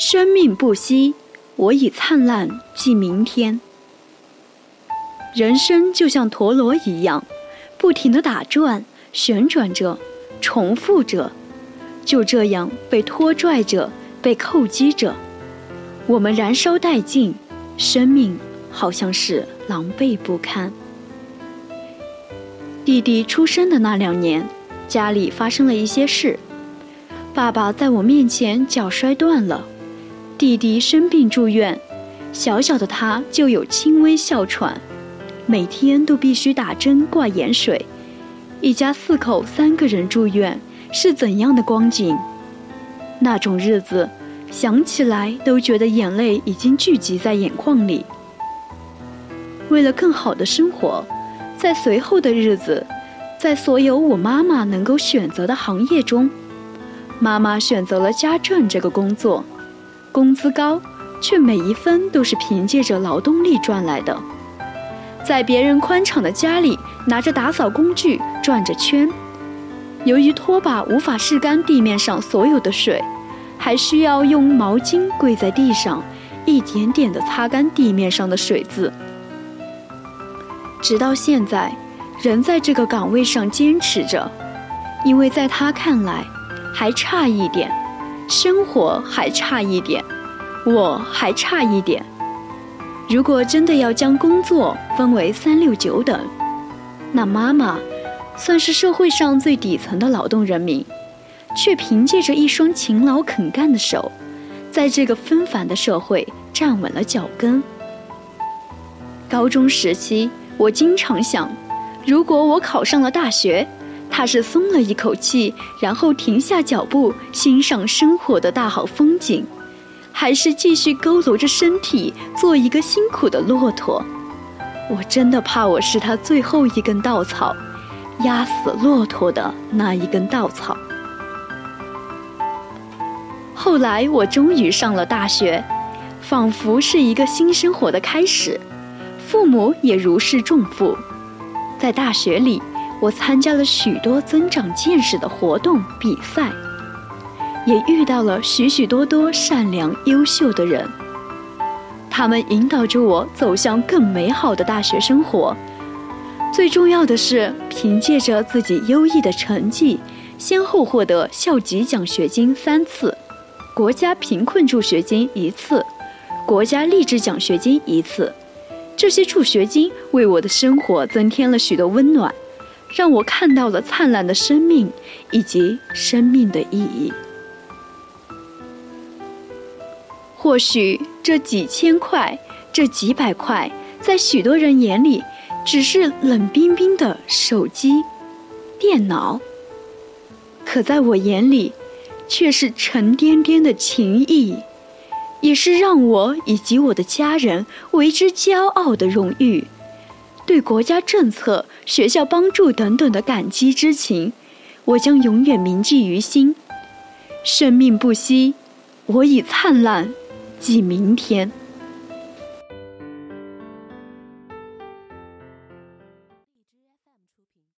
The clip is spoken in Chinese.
生命不息，我以灿烂寄明天。人生就像陀螺一样，不停的打转、旋转着、重复着，就这样被拖拽着、被扣击着。我们燃烧殆尽，生命好像是狼狈不堪。弟弟出生的那两年，家里发生了一些事。爸爸在我面前脚摔断了，弟弟生病住院，小小的他就有轻微哮喘，每天都必须打针挂盐水。一家四口三个人住院是怎样的光景？那种日子，想起来都觉得眼泪已经聚集在眼眶里。为了更好的生活。在随后的日子，在所有我妈妈能够选择的行业中，妈妈选择了家政这个工作，工资高，却每一分都是凭借着劳动力赚来的。在别人宽敞的家里，拿着打扫工具转着圈，由于拖把无法拭干地面上所有的水，还需要用毛巾跪在地上，一点点地擦干地面上的水渍。直到现在，仍在这个岗位上坚持着，因为在他看来，还差一点，生活还差一点，我还差一点。如果真的要将工作分为三六九等，那妈妈算是社会上最底层的劳动人民，却凭借着一双勤劳肯干的手，在这个纷繁的社会站稳了脚跟。高中时期。我经常想，如果我考上了大学，他是松了一口气，然后停下脚步欣赏生活的大好风景，还是继续佝偻着身体做一个辛苦的骆驼？我真的怕我是他最后一根稻草，压死骆驼的那一根稻草。后来我终于上了大学，仿佛是一个新生活的开始。父母也如释重负，在大学里，我参加了许多增长见识的活动比赛，也遇到了许许多多善良优秀的人，他们引导着我走向更美好的大学生活。最重要的是，凭借着自己优异的成绩，先后获得校级奖学金三次，国家贫困助学金一次，国家励志奖学金一次。这些助学金为我的生活增添了许多温暖，让我看到了灿烂的生命以及生命的意义。或许这几千块、这几百块，在许多人眼里只是冷冰冰的手机、电脑，可在我眼里，却是沉甸甸的情谊。也是让我以及我的家人为之骄傲的荣誉，对国家政策、学校帮助等等的感激之情，我将永远铭记于心。生命不息，我以灿烂，记明天。